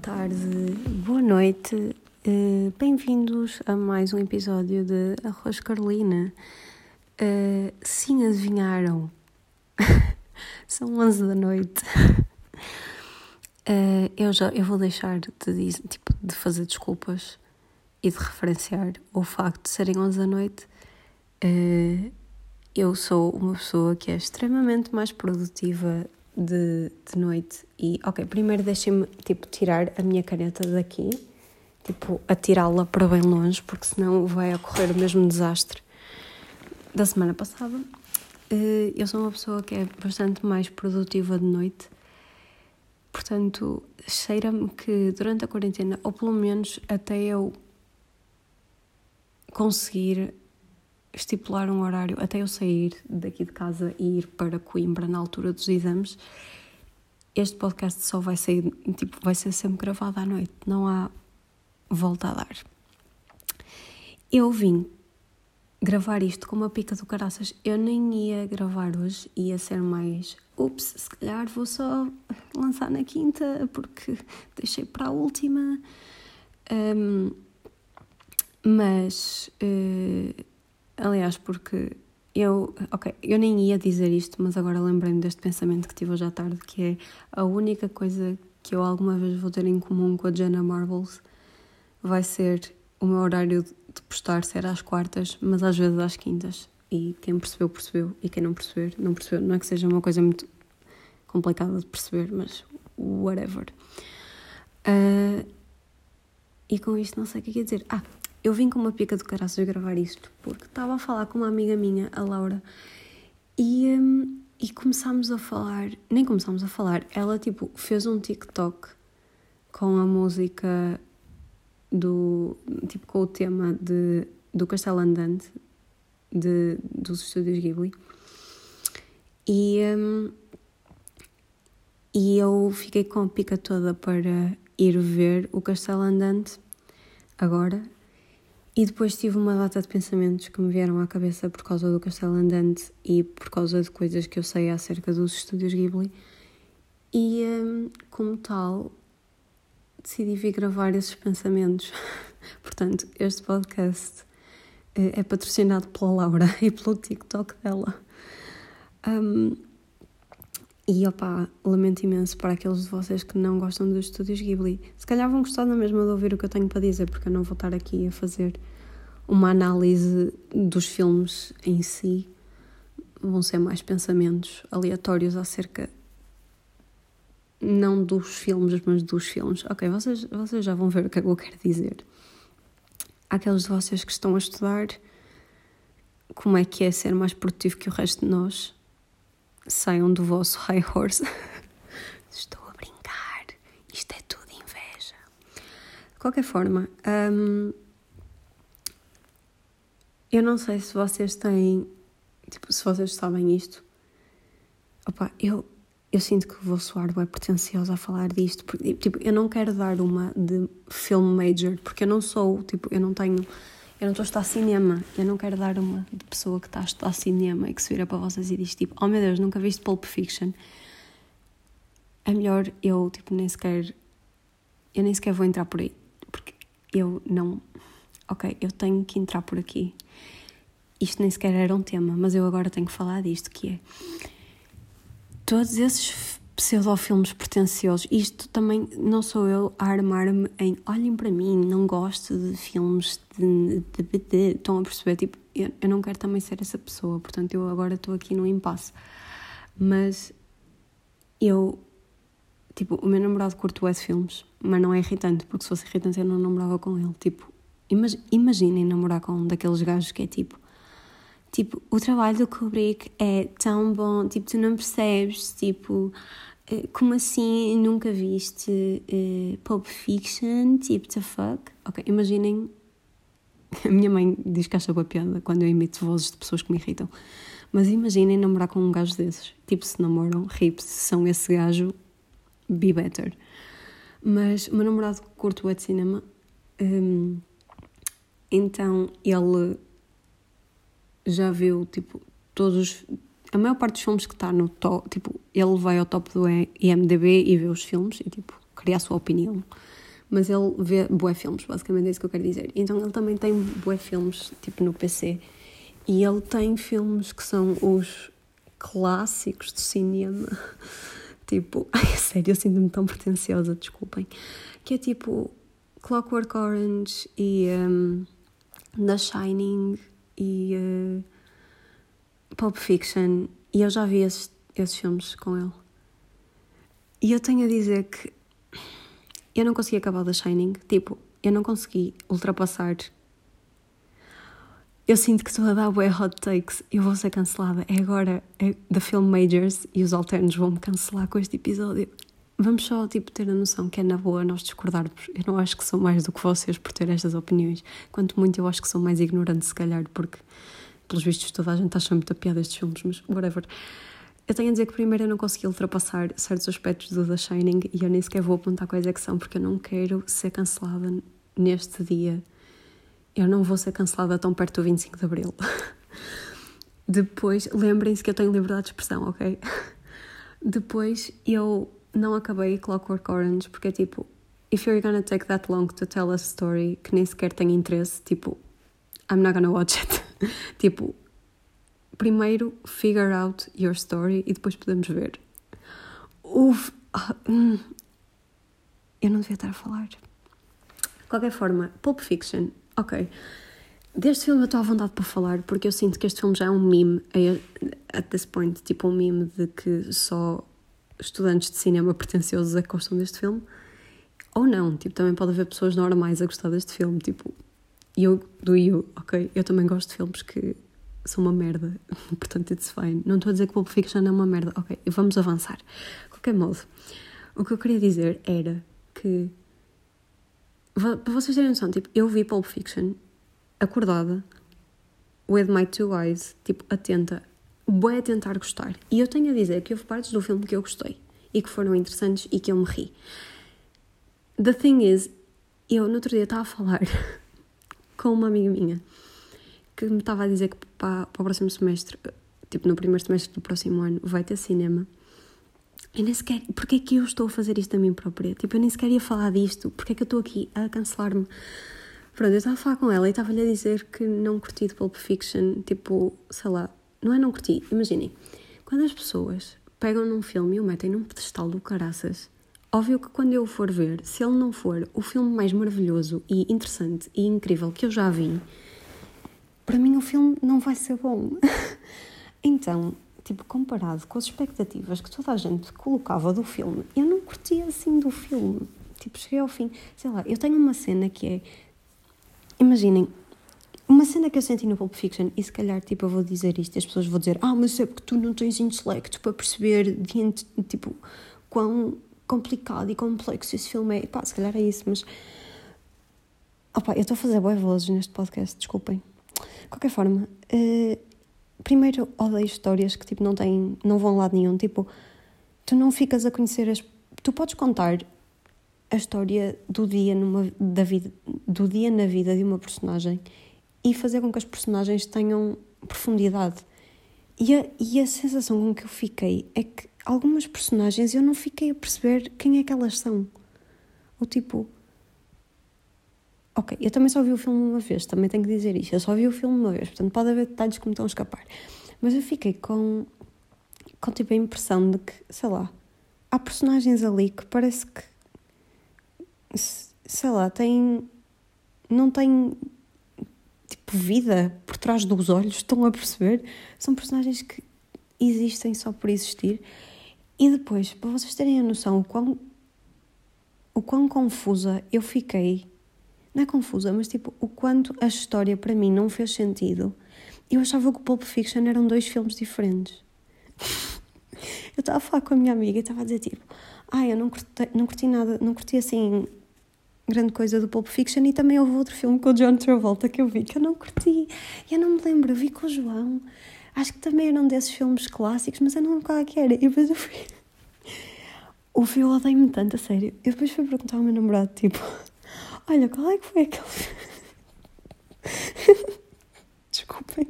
tarde, boa noite, uh, bem-vindos a mais um episódio de Arroz Carolina. Uh, sim, adivinharam, são 11 da noite. Uh, eu já eu vou deixar de, tipo, de fazer desculpas e de referenciar o facto de serem 11 da noite. eu sou uma pessoa que é extremamente mais produtiva de, de noite e, ok, primeiro deixem-me, tipo, tirar a minha caneta daqui, tipo, atirá-la para bem longe, porque senão vai ocorrer o mesmo desastre da semana passada. Eh, eu sou uma pessoa que é bastante mais produtiva de noite, portanto, cheira-me que durante a quarentena, ou pelo menos até eu conseguir estipular um horário até eu sair daqui de casa e ir para Coimbra na altura dos exames. Este podcast só vai sair, tipo, vai ser sempre gravado à noite, não há volta a dar. Eu vim gravar isto com uma pica do caraças. Eu nem ia gravar hoje, ia ser mais. Ups, se calhar vou só lançar na quinta porque deixei para a última. Um, mas uh, Aliás, porque eu, ok, eu nem ia dizer isto, mas agora lembrei-me deste pensamento que tive hoje à tarde, que é a única coisa que eu alguma vez vou ter em comum com a Jenna Marbles vai ser o meu horário de postar ser às quartas, mas às vezes às quintas. E quem percebeu, percebeu, e quem não perceber, não percebeu. Não é que seja uma coisa muito complicada de perceber, mas whatever. Uh, e com isto não sei o que é que ia dizer. Ah, eu vim com uma pica do caraças gravar isto, porque estava a falar com uma amiga minha, a Laura, e, um, e começámos a falar, nem começámos a falar, ela tipo fez um TikTok com a música do, tipo com o tema de, do Castelo Andante, de, dos estúdios Ghibli, e, um, e eu fiquei com a pica toda para ir ver o Castelo Andante agora e depois tive uma data de pensamentos que me vieram à cabeça por causa do Castelo Andante e por causa de coisas que eu sei acerca dos estúdios Ghibli. E, hum, como tal, decidi vir gravar esses pensamentos. Portanto, este podcast eh, é patrocinado pela Laura e pelo TikTok dela. Um, e opá, lamento imenso para aqueles de vocês que não gostam dos estúdios Ghibli. Se calhar vão gostar na mesma de ouvir o que eu tenho para dizer, porque eu não vou estar aqui a fazer uma análise dos filmes em si. Vão ser mais pensamentos aleatórios acerca não dos filmes, mas dos filmes. Ok, vocês, vocês já vão ver o que é que eu quero dizer. Aqueles de vocês que estão a estudar como é que é ser mais produtivo que o resto de nós saiam do vosso high horse. Estou a brincar, isto é tudo inveja. De qualquer forma, hum, eu não sei se vocês têm, tipo, se vocês sabem isto. Opa, eu, eu sinto que vou soar bem pretenciosa a falar disto, porque, tipo, eu não quero dar uma de film major, porque eu não sou, tipo, eu não tenho eu não estou a estudar cinema, eu não quero dar uma de pessoa que está a estudar cinema e que se vira para vocês e diz tipo, oh meu Deus, nunca viste Pulp Fiction. É melhor eu, tipo, nem sequer. Eu nem sequer vou entrar por aí, porque eu não. Ok, eu tenho que entrar por aqui. Isto nem sequer era um tema, mas eu agora tenho que falar disto, que é. Todos esses pseudofilmes pretenciosos. Isto também não sou eu a armar-me em olhem para mim, não gosto de filmes de. de, de, de. Estão a perceber? Tipo, eu, eu não quero também ser essa pessoa, portanto eu agora estou aqui no impasse. Mas eu. Tipo, o meu namorado curto é de filmes, mas não é irritante, porque se fosse irritante eu não namorava com ele. Tipo, imaginem namorar com um daqueles gajos que é tipo. Tipo, o trabalho do Kubrick é tão bom, tipo, tu não percebes, tipo, como assim nunca viste uh, Pulp Fiction? Tipo, the fuck? Ok, imaginem. A minha mãe diz que acha boa piada quando eu imito vozes de pessoas que me irritam. Mas imaginem namorar com um gajo desses. Tipo, se namoram, rips, se são esse gajo, be better. Mas o meu namorado curto o cinema. Um, então ele já viu, tipo, todos os a maior parte dos filmes que está no top, tipo, ele vai ao top do IMDB e vê os filmes e tipo, criar a sua opinião. Mas ele vê bué filmes, basicamente é isso que eu quero dizer. Então ele também tem bué filmes, tipo no PC. E ele tem filmes que são os clássicos do cinema. tipo, ai, sério, eu sinto-me tão pretenciosa, desculpem. Que é tipo Clockwork Orange e um, The Shining e uh, Pulp Fiction. E eu já vi esses, esses filmes com ele. E eu tenho a dizer que eu não consegui acabar The Shining. Tipo, eu não consegui ultrapassar. Eu sinto que estou a dar hot takes. Eu vou ser cancelada. É agora é The Film Majors e os alternos vão me cancelar com este episódio. Vamos só, tipo, ter a noção que é na boa nós discordarmos. Eu não acho que sou mais do que vocês por ter estas opiniões. Quanto muito eu acho que sou mais ignorante, se calhar, porque, pelos vistos, toda a gente acha muito a piada estes filmes, mas whatever. Eu tenho a dizer que primeiro eu não consegui ultrapassar certos aspectos do The Shining e eu nem sequer vou apontar quais é que são porque eu não quero ser cancelada neste dia. Eu não vou ser cancelada tão perto do 25 de Abril. Depois, lembrem-se que eu tenho liberdade de expressão, ok? Depois, eu não acabei Clockwork Orange porque é tipo, if you're gonna take that long to tell a story que nem sequer tem interesse, tipo, I'm not gonna watch it. tipo, primeiro figure out your story e depois podemos ver. Uf, ah, hum, eu não devia estar a falar. De qualquer forma, Pulp Fiction, ok. Deste filme eu estou à vontade para falar porque eu sinto que este filme já é um meme at this point, tipo um meme de que só estudantes de cinema pretenciosos é que gostam deste filme. Ou não, tipo, também pode haver pessoas normais a gostar deste filme, tipo, eu do you, ok? Eu também gosto de filmes que são uma merda, portanto, it's fine. Não estou a dizer que Pulp Fiction é uma merda, ok, vamos avançar. De qualquer modo, o que eu queria dizer era que, para vocês terem noção, tipo, eu vi Pulp Fiction acordada, with my two eyes, tipo, atenta, bem a tentar gostar. E eu tenho a dizer que houve partes do filme que eu gostei e que foram interessantes e que eu me ri. The thing is, eu no outro dia estava a falar com uma amiga minha que me estava a dizer que para, para o próximo semestre, tipo no primeiro semestre do próximo ano, vai ter cinema. Eu nem sequer. Porquê é que eu estou a fazer isto a mim própria? Tipo, eu nem sequer ia falar disto. Porquê é que eu estou aqui a cancelar-me? Pronto, eu estava a falar com ela e estava-lhe a dizer que não curti de Pulp Fiction. Tipo, sei lá. Não é não curti. Imaginem. Quando as pessoas pegam num filme e o metem num pedestal do caraças, óbvio que quando eu for ver, se ele não for o filme mais maravilhoso e interessante e incrível que eu já vi, para mim o filme não vai ser bom. então, tipo, comparado com as expectativas que toda a gente colocava do filme, eu não curti assim do filme. Tipo, cheguei ao fim, sei lá, eu tenho uma cena que é. Imaginem, uma cena que eu senti no Pulp Fiction, e se calhar, tipo, eu vou dizer isto, e as pessoas vão dizer, ah, mas é porque tu não tens intelecto para perceber, diante, tipo, quão complicado e complexo esse filme é. Pá, se calhar é isso, mas. Opa, eu estou a fazer boas vozes neste podcast, desculpem. De qualquer forma, uh, primeiro odeio histórias que tipo, não, têm, não vão a lado nenhum. Tipo, tu não ficas a conhecer as. Tu podes contar a história do dia, numa, da vida, do dia na vida de uma personagem e fazer com que as personagens tenham profundidade. E a, e a sensação com que eu fiquei é que algumas personagens eu não fiquei a perceber quem é que elas são. Ou tipo, Ok, eu também só vi o filme uma vez, também tenho que dizer isto. Eu só vi o filme uma vez, portanto pode haver detalhes que me estão a escapar. Mas eu fiquei com, com tipo a impressão de que, sei lá, há personagens ali que parece que, sei lá, têm. não têm tipo vida por trás dos olhos, estão a perceber? São personagens que existem só por existir. E depois, para vocês terem a noção o quão, o quão confusa eu fiquei não é confusa, mas tipo, o quanto a história para mim não fez sentido. Eu achava que o Pulp Fiction eram dois filmes diferentes. eu estava a falar com a minha amiga e estava a dizer tipo, ah, eu não curti, não curti nada, não curti assim grande coisa do Pulp Fiction e também houve outro filme com o John Travolta que eu vi que eu não curti. E eu não me lembro, eu vi com o João. Acho que também eram desses filmes clássicos, mas eu não lembro qual é que era. E depois eu fui. O filme odeio-me tanto, a sério. Eu depois fui perguntar ao meu namorado, tipo, Olha, qual é que foi aquele. Desculpem.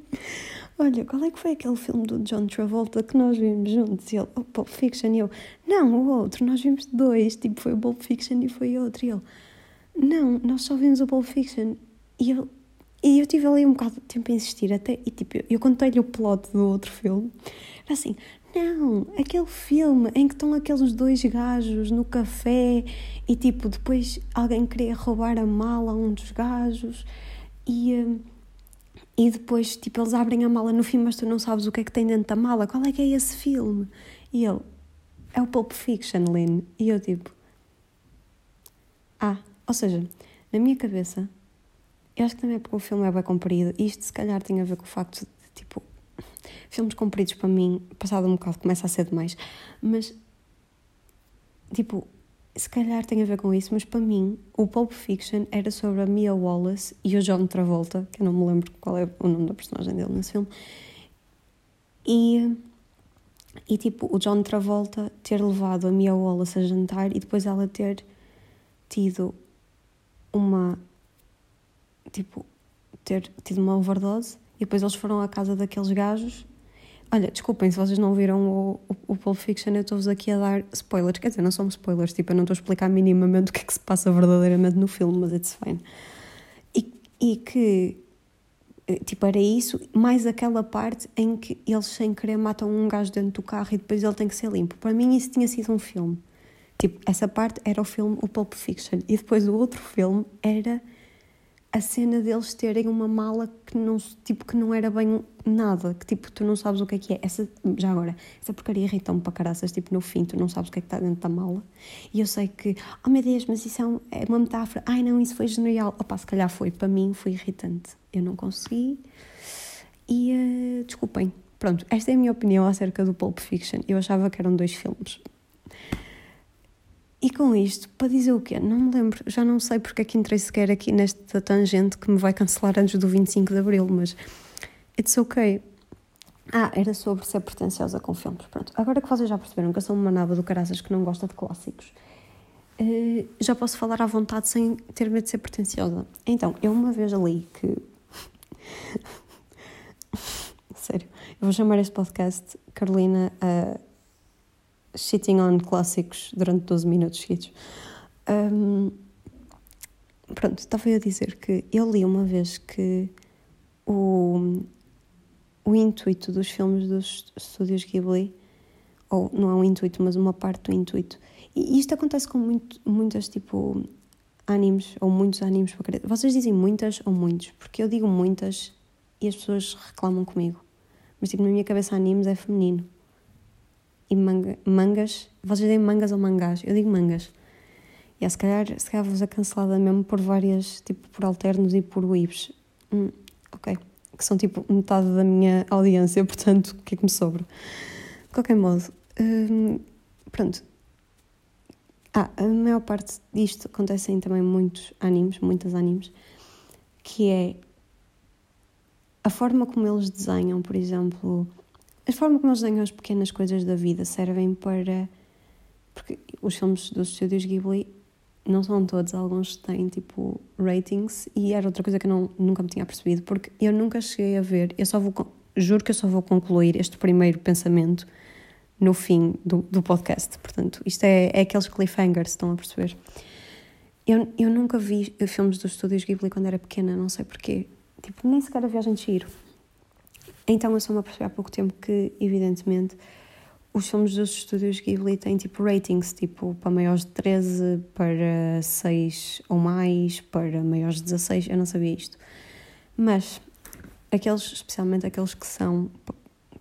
olha, qual é que foi aquele filme do John Travolta que nós vimos juntos? E ele, oh, Pulp Fiction. E eu, não, o outro, nós vimos dois. Tipo, foi o Pulp Fiction e foi outro. E ele, não, nós só vimos o Pulp Fiction. E eu, e eu tive ali um bocado de tempo a insistir até, e tipo, eu contei-lhe o plot do outro filme, era assim, não, aquele filme em que estão aqueles dois gajos no café e tipo, depois alguém queria roubar a mala a um dos gajos e, hum, e depois tipo, eles abrem a mala no fim, mas tu não sabes o que é que tem dentro da mala, qual é que é esse filme? E ele, é o Pulp Fiction, Lynn. E eu tipo, ah, ou seja, na minha cabeça, eu acho que também é porque o filme é bem comprido, isto se calhar tem a ver com o facto de, tipo, filmes compridos para mim, passado um bocado, começa a ser demais. Mas, tipo, se calhar tem a ver com isso, mas para mim, o Pulp Fiction era sobre a Mia Wallace e o John Travolta, que eu não me lembro qual é o nome da personagem dele nesse filme. E, e tipo, o John Travolta ter levado a Mia Wallace a jantar e depois ela ter tido uma. Tipo, ter tido uma overdose e depois eles foram à casa daqueles gajos Olha, desculpem se vocês não viram o, o, o Pulp Fiction, eu estou-vos aqui a dar spoilers. Quer dizer, não são spoilers, tipo, eu não estou a explicar minimamente o que é que se passa verdadeiramente no filme, mas it's fine. E, e que, eh, tipo, era isso, mais aquela parte em que eles sem querer matam um gajo dentro do carro e depois ele tem que ser limpo. Para mim isso tinha sido um filme. Tipo, essa parte era o filme O Pulp Fiction. E depois o outro filme era a cena deles terem uma mala que não, tipo, que não era bem nada, que tipo, tu não sabes o que é que é. Essa, já agora, essa porcaria irritou-me para caraças, tipo, no fim, tu não sabes o que é que está dentro da mala. E eu sei que, oh meu Deus, mas isso é, é uma metáfora. Ai não, isso foi genial. Opa, se calhar foi, para mim foi irritante. Eu não consegui. E uh, desculpem. Pronto, esta é a minha opinião acerca do Pulp Fiction. Eu achava que eram dois filmes. E com isto, para dizer o quê? Não me lembro, já não sei porque é que entrei sequer aqui nesta tangente que me vai cancelar antes do 25 de Abril, mas it's ok. Ah, era sobre ser pretenciosa com filmes. Pronto, agora que vocês já perceberam que eu sou uma naba do caraças que não gosta de clássicos, uh, já posso falar à vontade sem ter medo de ser pretenciosa. Então, eu uma vez ali que. Sério, eu vou chamar este podcast Carolina. Uh, shitting on clássicos durante 12 minutos seguidos. Um, pronto, estava a dizer que eu li uma vez que o, o intuito dos filmes dos estúdios Ghibli, ou não é um intuito, mas uma parte do intuito, e isto acontece com muito, muitas tipo animes, ou muitos animes para Vocês dizem muitas ou muitos, porque eu digo muitas e as pessoas reclamam comigo. Mas tipo, na minha cabeça animes é feminino e manga, mangas. Vocês dizem mangas ou mangás? Eu digo mangas. E yeah, se calhar, se calhar vos é cancelada mesmo por várias, tipo por alternos e por whips. Hum, ok. Que são tipo metade da minha audiência, portanto, o que é que me sobra? De qualquer modo, hum, pronto. Ah, a maior parte disto acontece em também muitos animes, muitas animes, que é a forma como eles desenham, por exemplo, a forma como eles desenham as pequenas coisas da vida servem para. Porque os filmes dos estúdios Ghibli não são todos, alguns têm tipo ratings e era outra coisa que eu não, nunca me tinha percebido, porque eu nunca cheguei a ver, eu só vou, juro que eu só vou concluir este primeiro pensamento no fim do, do podcast. Portanto, isto é, é aqueles cliffhangers, estão a perceber? Eu, eu nunca vi filmes dos estúdios Ghibli quando era pequena, não sei porquê. Tipo, nem sequer a Viagem de Chiro. Então eu só me apercebi há pouco tempo que, evidentemente, os filmes dos estúdios Ghibli têm tipo ratings, tipo para maiores de 13, para 6 ou mais, para maiores de 16, eu não sabia isto. Mas aqueles, especialmente aqueles que são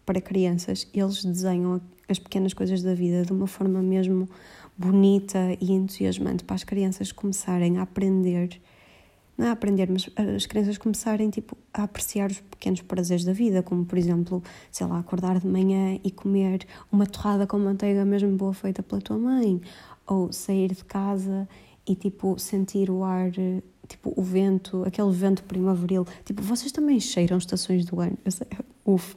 para crianças, eles desenham as pequenas coisas da vida de uma forma mesmo bonita e entusiasmante para as crianças começarem a aprender não é aprender, mas as crianças começarem tipo, a apreciar os pequenos prazeres da vida, como por exemplo, sei lá, acordar de manhã e comer uma torrada com manteiga mesmo boa feita pela tua mãe, ou sair de casa e tipo sentir o ar, tipo o vento, aquele vento primaveril. Tipo, vocês também cheiram estações do ano. Eu sei, uf.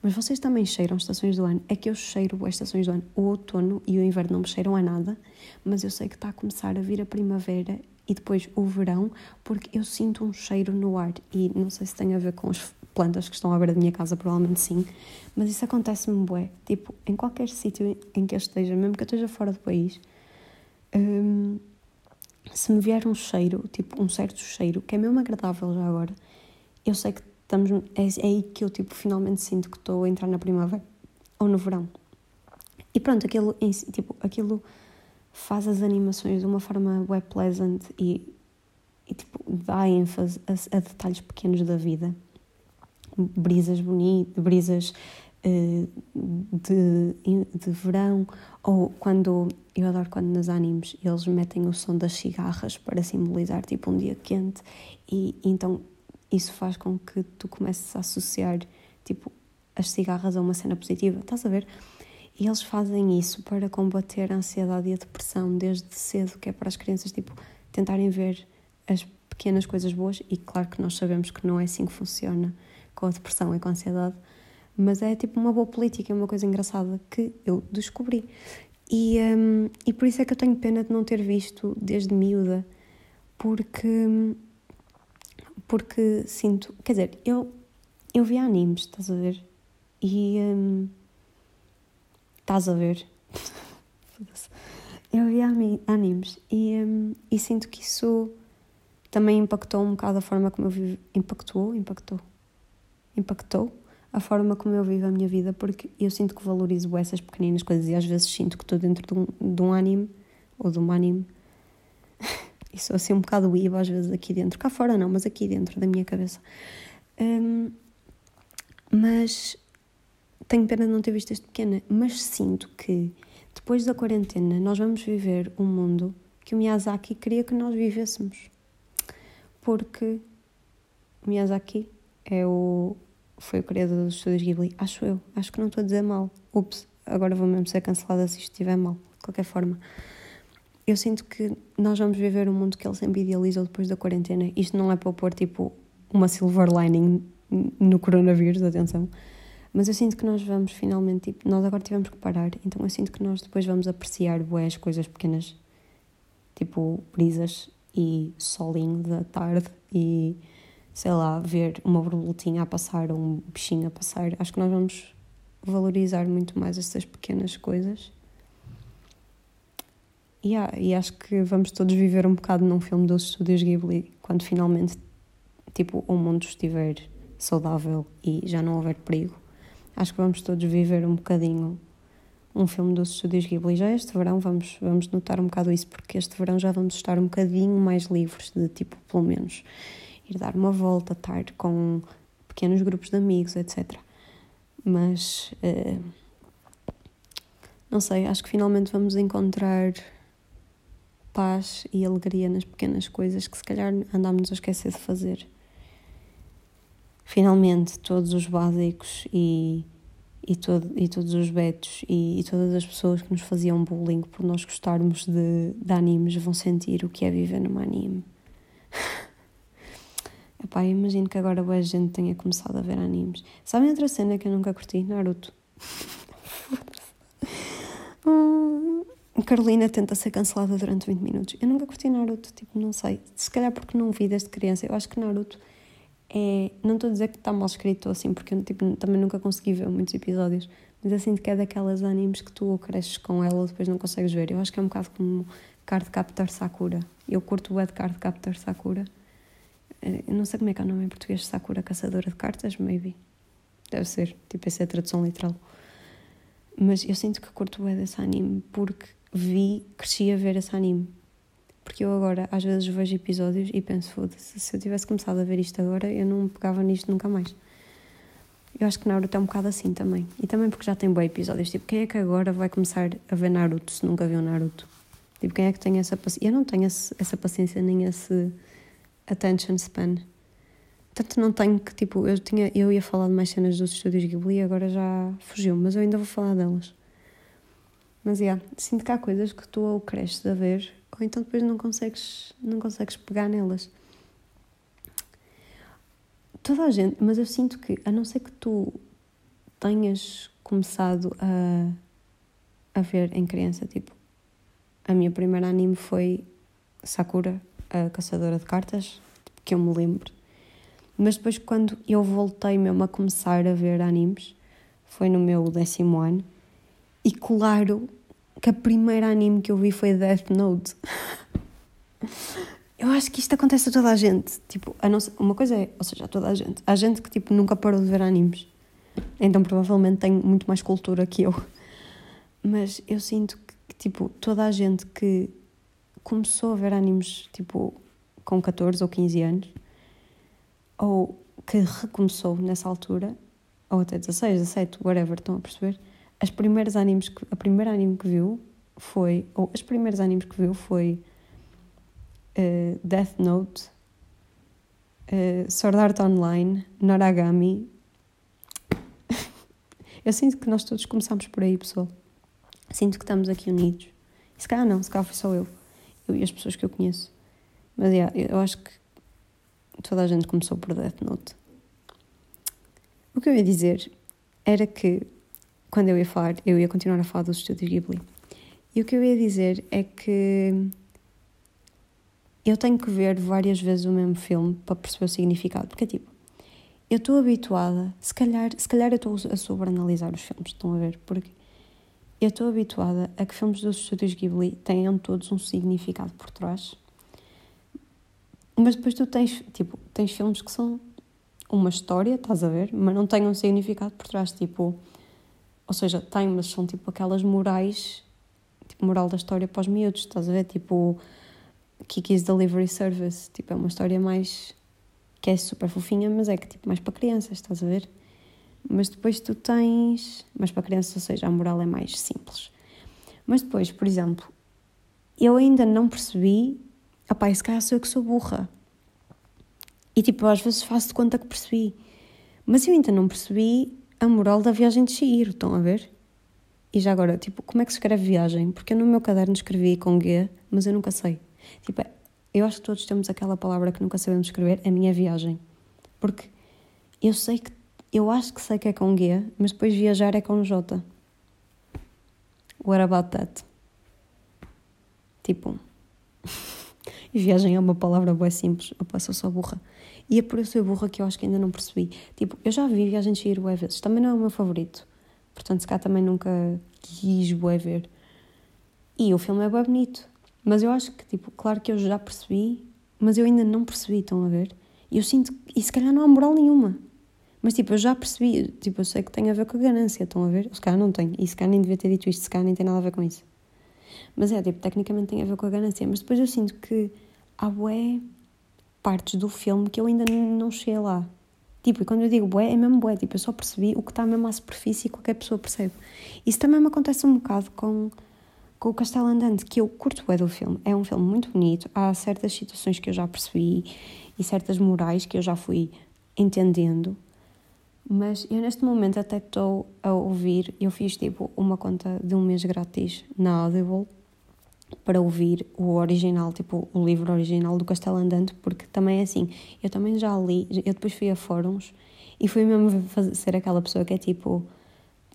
Mas vocês também cheiram estações do ano. É que eu cheiro as estações do ano. O outono e o inverno não me cheiram a nada, mas eu sei que está a começar a vir a primavera e depois o verão, porque eu sinto um cheiro no ar e não sei se tem a ver com os plantas que estão à beira da minha casa, provavelmente sim, mas isso acontece-me bué. Tipo, em qualquer sítio em que eu esteja, mesmo que eu esteja fora do país, hum, se me vier um cheiro, tipo, um certo cheiro, que é mesmo agradável já agora, eu sei que estamos, é, é aí que eu, tipo, finalmente sinto que estou a entrar na primavera ou no verão. E pronto, aquilo, tipo, aquilo faz as animações de uma forma web pleasant e, e tipo, dá ênfase a, a, detalhes pequenos da vida. Brisas bonitas, brisas uh, de, de verão, ou quando, eu adoro quando nas animes eles metem o som das cigarras para simbolizar tipo um dia quente e, e então isso faz com que tu comeces a associar tipo as cigarras a uma cena positiva, estás a ver? E eles fazem isso para combater a ansiedade e a depressão desde cedo, que é para as crianças tipo tentarem ver as pequenas coisas boas e claro que nós sabemos que não é assim que funciona com a depressão e com a ansiedade, mas é tipo uma boa política, é uma coisa engraçada que eu descobri. E, um, e por isso é que eu tenho pena de não ter visto desde miúda, porque, porque sinto, quer dizer, eu, eu vi animes, estás a ver? E um, estás a ver? eu vi animes e, um, e sinto que isso também impactou um bocado a forma como eu vivo. Impactou? Impactou? Impactou a forma como eu vivo a minha vida, porque eu sinto que valorizo essas pequeninas coisas e às vezes sinto que estou dentro de um, de um anime ou de um anime e sou assim um bocado iva às vezes aqui dentro, cá fora não, mas aqui dentro da minha cabeça. Um, mas tenho pena de não ter visto este pequena, mas sinto que depois da quarentena nós vamos viver um mundo que o Miyazaki queria que nós vivêssemos. Porque o Miyazaki é o, foi o criador dos estúdios Ghibli, acho eu, acho que não estou a dizer mal. Ups, agora vou mesmo ser cancelada se isto estiver mal, de qualquer forma. Eu sinto que nós vamos viver um mundo que ele sempre idealizou depois da quarentena. Isto não é para pôr tipo uma silver lining no coronavírus, atenção mas eu sinto que nós vamos finalmente, tipo, nós agora tivemos que parar, então eu sinto que nós depois vamos apreciar boas coisas pequenas, tipo brisas e solinho da tarde e sei lá, ver uma borboletinha a passar ou um bichinho a passar. Acho que nós vamos valorizar muito mais essas pequenas coisas. Yeah, e acho que vamos todos viver um bocado num filme dos estúdios Ghibli quando finalmente tipo, o mundo estiver saudável e já não houver perigo. Acho que vamos todos viver um bocadinho um filme dos estúdios Ghibli. Já este verão vamos, vamos notar um bocado isso, porque este verão já vamos estar um bocadinho mais livres, de tipo, pelo menos, ir dar uma volta, estar com pequenos grupos de amigos, etc. Mas, uh, não sei, acho que finalmente vamos encontrar paz e alegria nas pequenas coisas que se calhar andámos a esquecer de fazer finalmente todos os básicos e, e, todo, e todos os betos e, e, todas as pessoas que nos faziam bullying por nós gostarmos de, de animes vão sentir o que é viver num anime. Epá, imagino que agora boa gente tenha começado a ver animes. Sabem outra cena que eu nunca curti? Naruto. hum, Carolina tenta ser cancelada durante 20 minutos. Eu nunca curti Naruto, tipo, não sei. Se calhar porque não vi desde criança. Eu acho que Naruto é. Não estou a dizer que está mal escrito assim, porque eu tipo, também nunca consegui ver muitos episódios, mas eu sinto que é daquelas animes que tu cresces com ela ou depois não consegues ver. Eu acho que é um bocado como Card Captor Sakura. Eu curto o de Card Captor Sakura. Eh, eu não sei como é que é o nome em português, Sakura Caçadora de Cartas, maybe. Deve ser, tipo, essa é a tradução literal. Mas eu sinto que curto o desse anime porque vi, cresci a ver esse anime. Porque eu agora, às vezes, vejo episódios e penso, foda-se, se eu tivesse começado a ver isto agora, eu não pegava nisto nunca mais. Eu acho que Naruto é um bocado assim também. E também porque já tem bons episódios. Tipo, quem é que agora vai começar a ver Naruto se nunca viu Naruto? Tipo, quem é que tem essa paciência? Eu não tenho esse, essa paciência nem esse attention span. Tanto não tenho que, tipo, eu, tinha, eu ia falar de mais cenas dos estúdios Ghibli e agora já fugiu, mas eu ainda vou falar delas. Mas, yeah, sinto que há coisas que tu ou cresces a ver ou então depois não consegues, não consegues pegar nelas. Toda a gente, mas eu sinto que, a não ser que tu tenhas começado a, a ver em criança, tipo, a minha primeira anime foi Sakura, a caçadora de cartas, que eu me lembro. Mas depois, quando eu voltei mesmo a começar a ver animes, foi no meu décimo ano, e claro que a primeira anime que eu vi foi Death Note. eu acho que isto acontece a toda a gente. Tipo, a nossa, uma coisa é, ou seja, a toda a gente. Há gente que tipo, nunca parou de ver animes. Então provavelmente tem muito mais cultura que eu. Mas eu sinto que, tipo, toda a gente que começou a ver animes tipo com 14 ou 15 anos, ou que recomeçou nessa altura, ou até 16, 17, whatever, estão a perceber? As primeiras animes que, a primeira anime que viu foi, ou as primeiras animes que viu foi uh, Death Note, uh, Sword Art Online, Noragami. Eu sinto que nós todos começamos por aí, pessoal. Sinto que estamos aqui unidos. E se calhar não, se calhar foi só eu. Eu e as pessoas que eu conheço. Mas yeah, eu acho que toda a gente começou por Death Note. O que eu ia dizer era que, quando eu ia falar, eu ia continuar a falar dos estúdios Ghibli. E o que eu ia dizer é que eu tenho que ver várias vezes o mesmo filme para perceber o significado. Porque, tipo, eu estou habituada, se calhar, se calhar eu estou a sobreanalisar os filmes, estão a ver? Porque eu estou habituada a que filmes dos estúdios Ghibli tenham todos um significado por trás mas depois tu tens, tipo, tens filmes que são uma história, estás a ver, mas não têm um significado por trás, tipo, ou seja, têm, mas são tipo aquelas morais, tipo, moral da história para os miúdos, estás a ver, tipo, Kiki's Delivery Service, tipo, é uma história mais, que é super fofinha, mas é que, tipo, mais para crianças, estás a ver? Mas depois tu tens, mas para crianças, ou seja, a moral é mais simples. Mas depois, por exemplo, eu ainda não percebi Opá, esse calhar sou eu que sou burra. E tipo, às vezes faço de conta que percebi. Mas eu ainda não percebi a moral da viagem de Shihiro, estão a ver? E já agora, tipo, como é que se escreve viagem? Porque eu no meu caderno escrevi com G, mas eu nunca sei. Tipo, eu acho que todos temos aquela palavra que nunca sabemos escrever, a minha viagem. Porque eu sei que, eu acho que sei que é com G, mas depois viajar é com J. What about that? Tipo, viagem é uma palavra boa simples, eu passo só burra. E é por eu ser burra que eu acho que ainda não percebi. Tipo, eu já vi Viagem de Chihiro bué vezes, também não é o meu favorito. Portanto, se cá também nunca quis bué ver. E o filme é bué bonito. Mas eu acho que, tipo, claro que eu já percebi, mas eu ainda não percebi, estão a ver? E eu sinto, e se calhar não há moral nenhuma. Mas, tipo, eu já percebi, tipo, eu sei que tem a ver com a ganância, estão a ver? Se calhar não tem. E se calhar nem devia ter dito isto, se calhar nem tem nada a ver com isso. Mas é, tipo, tecnicamente tem a ver com a ganância. Mas depois eu sinto que há bué partes do filme que eu ainda não cheguei lá. Tipo, e quando eu digo bué, é mesmo bué. Tipo, eu só percebi o que está mesmo à superfície e qualquer pessoa percebe. Isso também me acontece um bocado com, com o Castelo Andante, que eu curto bué do filme. É um filme muito bonito. Há certas situações que eu já percebi e certas morais que eu já fui entendendo. Mas eu neste momento até estou a ouvir, eu fiz tipo uma conta de um mês grátis na Audible para ouvir o original, tipo o livro original do Castelo Andante, porque também é assim, eu também já li, eu depois fui a fóruns e fui mesmo fazer, ser aquela pessoa que é tipo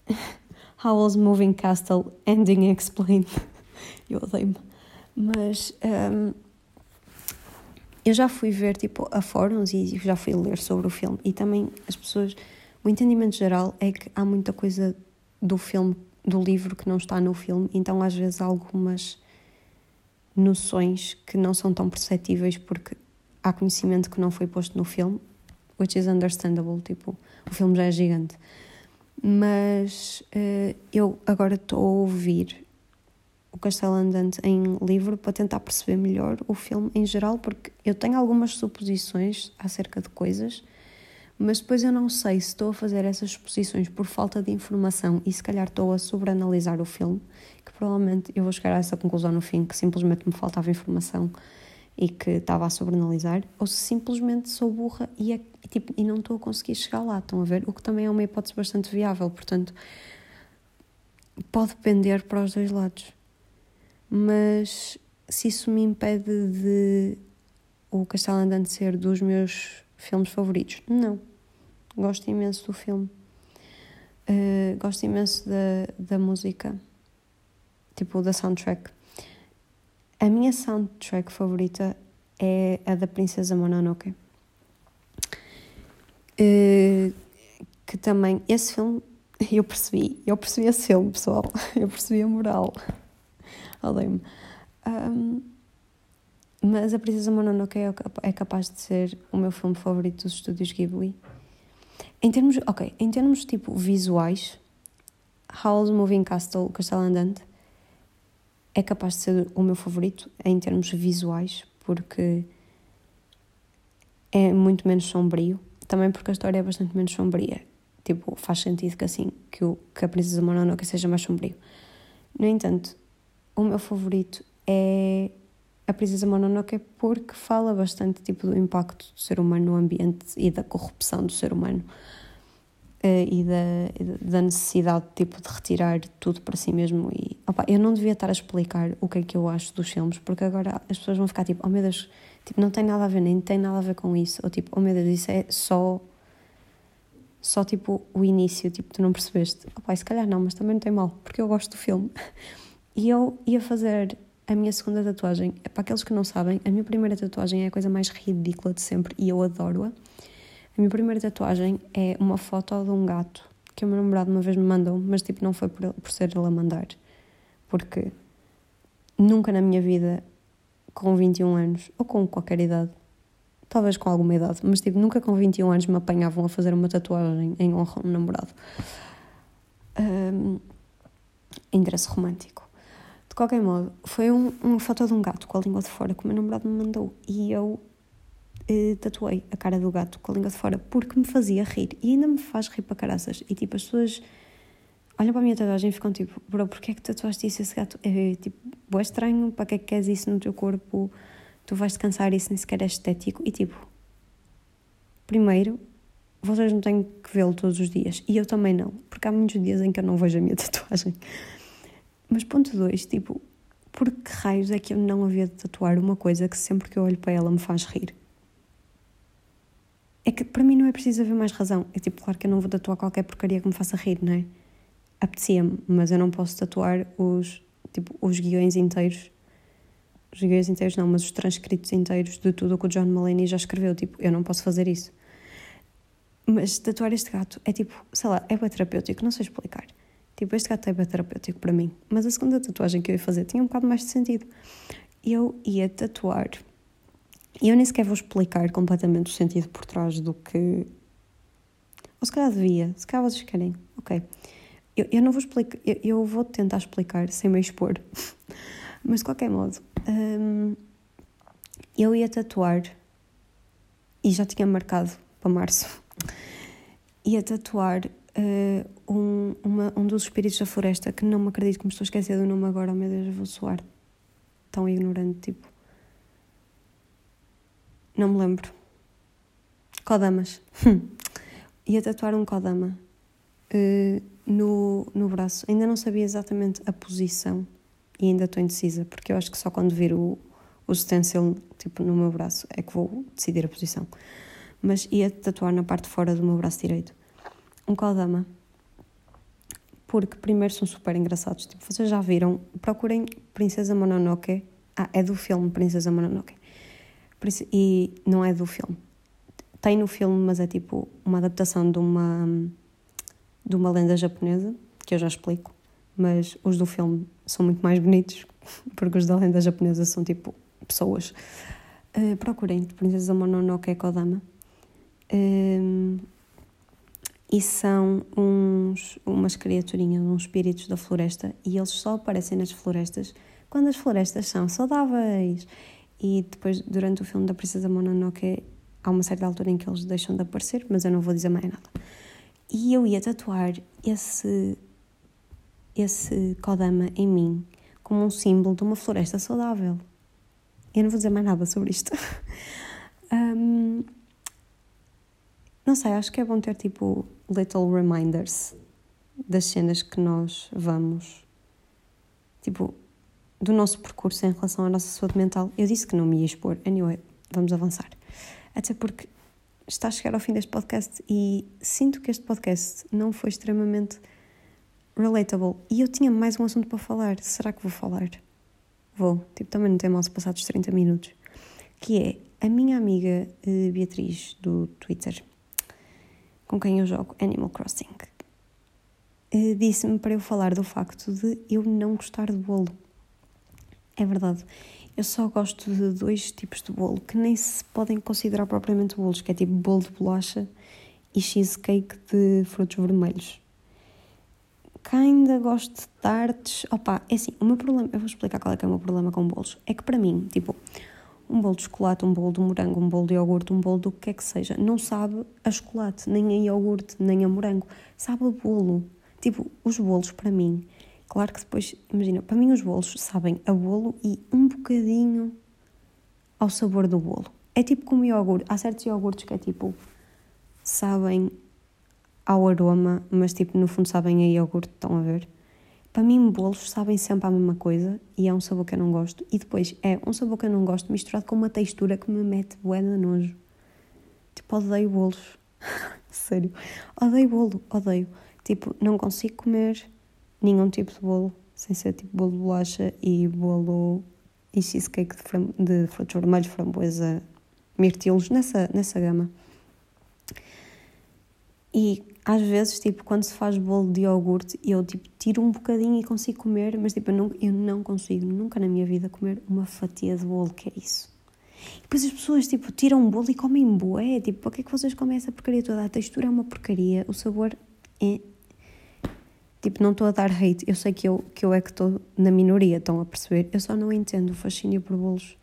Howl's Moving Castle Ending Explained. eu odeio-me. Mas um, eu já fui ver tipo a fóruns e já fui ler sobre o filme e também as pessoas o entendimento geral é que há muita coisa do filme, do livro que não está no filme, então às vezes há algumas noções que não são tão perceptíveis porque há conhecimento que não foi posto no filme, which is understandable, tipo, o filme já é gigante. Mas uh, eu agora estou a ouvir o Castelo Andante em livro para tentar perceber melhor o filme em geral, porque eu tenho algumas suposições acerca de coisas mas depois eu não sei se estou a fazer essas exposições por falta de informação e se calhar estou a sobreanalisar o filme, que provavelmente eu vou chegar a essa conclusão no fim, que simplesmente me faltava informação e que estava a sobreanalisar, ou se simplesmente sou burra e, é, tipo, e não estou a conseguir chegar lá, estão a ver? O que também é uma hipótese bastante viável, portanto, pode depender para os dois lados. Mas se isso me impede de o Castelo Andante ser dos meus filmes favoritos, não Gosto imenso do filme. Uh, gosto imenso da, da música, tipo da soundtrack. A minha soundtrack favorita é a da Princesa Mononoke. Uh, que também, esse filme, eu percebi, eu percebi esse filme, pessoal, eu percebi a moral. Odeio-me. Um, mas A Princesa Mononoke é, é capaz de ser o meu filme favorito dos estúdios Ghibli. Em termos, ok, em termos tipo visuais, Howl's Moving Castle, o Castelo Andante, é capaz de ser o meu favorito em termos visuais, porque é muito menos sombrio, também porque a história é bastante menos sombria. Tipo, faz sentido que assim, que, o, que a Princesa Mononoke seja mais sombrio. No entanto, o meu favorito é a Princesa Mononoke porque fala bastante tipo do impacto do ser humano no ambiente e da corrupção do ser humano. Uh, e da, da necessidade tipo de retirar tudo para si mesmo e opa, eu não devia estar a explicar o que é que eu acho dos filmes porque agora as pessoas vão ficar tipo oh meu Deus tipo não tem nada a ver nem tem nada a ver com isso. Ou tipo oh meu Deus isso é só só tipo o início tipo tu não percebeste. Opa, se calhar não mas também não tem mal porque eu gosto do filme. E eu ia fazer a minha segunda tatuagem, é para aqueles que não sabem, a minha primeira tatuagem é a coisa mais ridícula de sempre e eu adoro-a. A minha primeira tatuagem é uma foto de um gato que o meu namorado uma vez me mandou, mas tipo não foi por, por ser ele a mandar, porque nunca na minha vida, com 21 anos ou com qualquer idade, talvez com alguma idade, mas tipo nunca com 21 anos me apanhavam a fazer uma tatuagem em honra a um namorado. Um, interesse romântico qualquer modo, foi um, uma foto de um gato com a língua de fora que o meu namorado me mandou e eu eh, tatuei a cara do gato com a língua de fora porque me fazia rir e ainda me faz rir para caraças. E tipo, as pessoas olham para a minha tatuagem e ficam tipo, bro, porquê é que tatuaste isso esse gato? É tipo, é estranho, para que é que queres isso no teu corpo? Tu vais descansar, isso nem sequer é estético. E tipo, primeiro, vocês não têm que vê-lo todos os dias e eu também não, porque há muitos dias em que eu não vejo a minha tatuagem. Mas ponto 2, tipo, por que raios é que eu não havia de tatuar uma coisa que sempre que eu olho para ela me faz rir? É que para mim não é preciso haver mais razão. É tipo, claro que eu não vou tatuar qualquer porcaria que me faça rir, não é? Apetecia-me, mas eu não posso tatuar os, tipo, os guiões inteiros. Os guiões inteiros não, mas os transcritos inteiros de tudo o que o John Mulaney já escreveu. Tipo, eu não posso fazer isso. Mas tatuar este gato é tipo, sei lá, é terapêutico, não sei explicar. Tipo, este gato é terapêutico para mim. Mas a segunda tatuagem que eu ia fazer tinha um bocado mais de sentido. Eu ia tatuar. E eu nem sequer vou explicar completamente o sentido por trás do que. Ou se calhar devia, se calhar vocês querem. Ok. Eu, eu não vou explicar. Eu, eu, vou tentar explicar sem me expor. Mas de qualquer modo. Hum, eu ia tatuar. E já tinha marcado para março. Ia tatuar uh, um, uma, um dos espíritos da floresta, que não me acredito que me estou a esquecer do nome agora, meu Deus, eu vou soar tão ignorante, tipo. Não me lembro. Kodamas. Ia tatuar um Kodama uh, no, no braço. Ainda não sabia exatamente a posição e ainda estou indecisa, porque eu acho que só quando vir o, o stencil tipo, no meu braço é que vou decidir a posição. Mas ia tatuar na parte de fora do meu braço direito um Kodama. Porque, primeiro, são super engraçados. Tipo, vocês já viram? Procurem Princesa Mononoke. Ah, é do filme Princesa Mononoke. E não é do filme. Tem no filme, mas é tipo uma adaptação de uma, de uma lenda japonesa, que eu já explico. Mas os do filme são muito mais bonitos, porque os da lenda japonesa são tipo pessoas. Uh, procurem Princesa Mononoke Kodama. Uh, e são uns, umas criaturinhas, uns espíritos da floresta e eles só aparecem nas florestas quando as florestas são saudáveis. E depois, durante o filme da Princesa Mononoke, há uma certa altura em que eles deixam de aparecer, mas eu não vou dizer mais nada. E eu ia tatuar esse, esse Kodama em mim como um símbolo de uma floresta saudável. Eu não vou dizer mais nada sobre isto. um, não sei, acho que é bom ter tipo little reminders das cenas que nós vamos, tipo, do nosso percurso em relação à nossa saúde mental. Eu disse que não me ia expor, anyway, vamos avançar. Até porque está a chegar ao fim deste podcast e sinto que este podcast não foi extremamente relatable. E eu tinha mais um assunto para falar. Será que vou falar? Vou. Tipo, também não tem mal se passar dos 30 minutos. Que é a minha amiga uh, Beatriz, do Twitter, com quem eu jogo Animal Crossing, uh, disse-me para eu falar do facto de eu não gostar de bolo. É verdade. Eu só gosto de dois tipos de bolo que nem se podem considerar propriamente bolos, que é tipo bolo de bolacha e cheesecake de frutos vermelhos. Que ainda gosto de tartes. Opa, é assim, o meu problema, eu vou explicar qual é que é o meu problema com bolos. É que para mim, tipo, um bolo de chocolate, um bolo de morango, um bolo de iogurte, um bolo do que quer que seja, não sabe a chocolate, nem a iogurte, nem a morango. Sabe a bolo. Tipo, os bolos para mim Claro que depois, imagina, para mim os bolos sabem a bolo e um bocadinho ao sabor do bolo. É tipo como iogurte. Há certos iogurtes que é tipo, sabem ao aroma, mas tipo, no fundo sabem a iogurte, estão a ver? Para mim, bolos sabem sempre a mesma coisa e é um sabor que eu não gosto. E depois é um sabor que eu não gosto misturado com uma textura que me mete bué de nojo. Tipo, odeio bolos. Sério. Odeio bolo, odeio. Tipo, não consigo comer nenhum tipo de bolo, sem ser tipo bolo de bolacha e bolo e cheesecake de, de frutos vermelhos, framboesa, mirtilos, nessa, nessa gama. E às vezes, tipo, quando se faz bolo de iogurte, eu tipo tiro um bocadinho e consigo comer, mas tipo, eu não, eu não consigo nunca na minha vida comer uma fatia de bolo, que é isso. E depois as pessoas, tipo, tiram um bolo e comem bué, tipo, para que é que vocês comem essa porcaria toda? A textura é uma porcaria, o sabor é Tipo, não estou a dar hate, eu sei que eu, que eu é que estou na minoria, estão a perceber? Eu só não entendo o fascínio por bolos.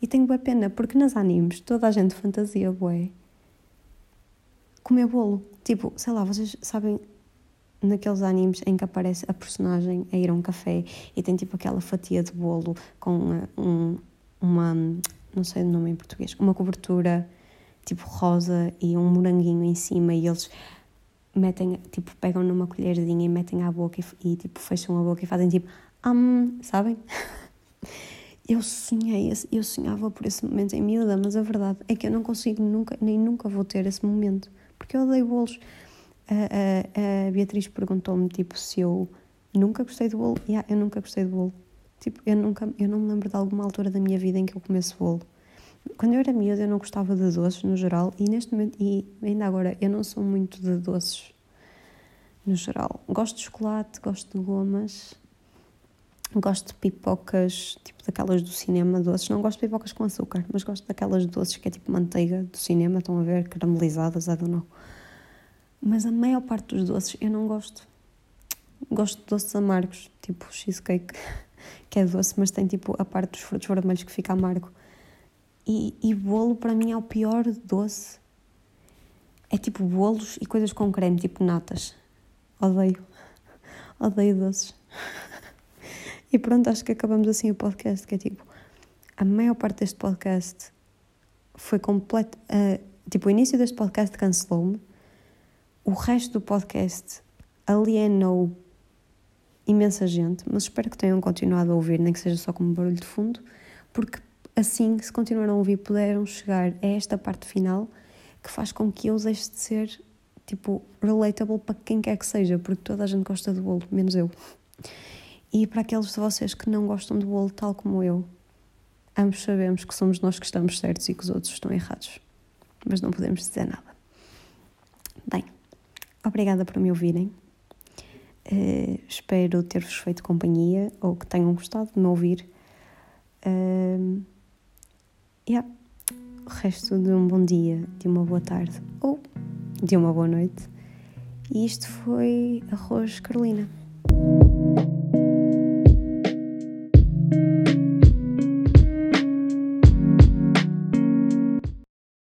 E tenho boa pena, porque nas animes toda a gente fantasia, bué, comer bolo. Tipo, sei lá, vocês sabem naqueles animes em que aparece a personagem a ir a um café e tem tipo aquela fatia de bolo com um, uma, não sei o nome em português, uma cobertura tipo rosa e um moranguinho em cima e eles metem, tipo, pegam numa colherzinha e metem à boca e, e tipo, fecham a boca e fazem tipo, um, sabem? eu sonhei, eu sonhava por esse momento em miúda, mas a verdade é que eu não consigo nunca, nem nunca vou ter esse momento, porque eu odeio bolos. A, a, a Beatriz perguntou-me, tipo, se eu nunca gostei de bolo. Yeah, eu nunca gostei de bolo. Tipo, eu nunca, eu não me lembro de alguma altura da minha vida em que eu comesse bolo. Quando eu era miúda eu não gostava de doces no geral e neste momento, e ainda agora, eu não sou muito de doces no geral. Gosto de chocolate, gosto de gomas, gosto de pipocas, tipo daquelas do cinema doces. Não gosto de pipocas com açúcar, mas gosto daquelas doces que é tipo manteiga do cinema, estão a ver, caramelizadas, I don't know. Mas a maior parte dos doces eu não gosto. Gosto de doces amargos, tipo cheesecake, que é doce, mas tem tipo a parte dos frutos vermelhos que fica amargo. E, e bolo para mim é o pior doce. É tipo bolos e coisas com creme, tipo natas. Odeio. Odeio doces. E pronto, acho que acabamos assim o podcast, que é tipo, a maior parte deste podcast foi completo. Uh, tipo, o início deste podcast cancelou-me, o resto do podcast alienou imensa gente, mas espero que tenham continuado a ouvir, nem que seja só como barulho de fundo, porque assim, se continuaram a ouvir, puderam chegar a esta parte final que faz com que eu deixe de ser, tipo, relatable para quem quer que seja, porque toda a gente gosta de bolo, menos eu. E para aqueles de vocês que não gostam de bolo tal como eu, ambos sabemos que somos nós que estamos certos e que os outros estão errados. Mas não podemos dizer nada. Bem, obrigada por me ouvirem. Uh, espero ter-vos feito companhia ou que tenham gostado de me ouvir. Uh, yeah. O resto de um bom dia, de uma boa tarde ou de uma boa noite. E isto foi Arroz Carolina.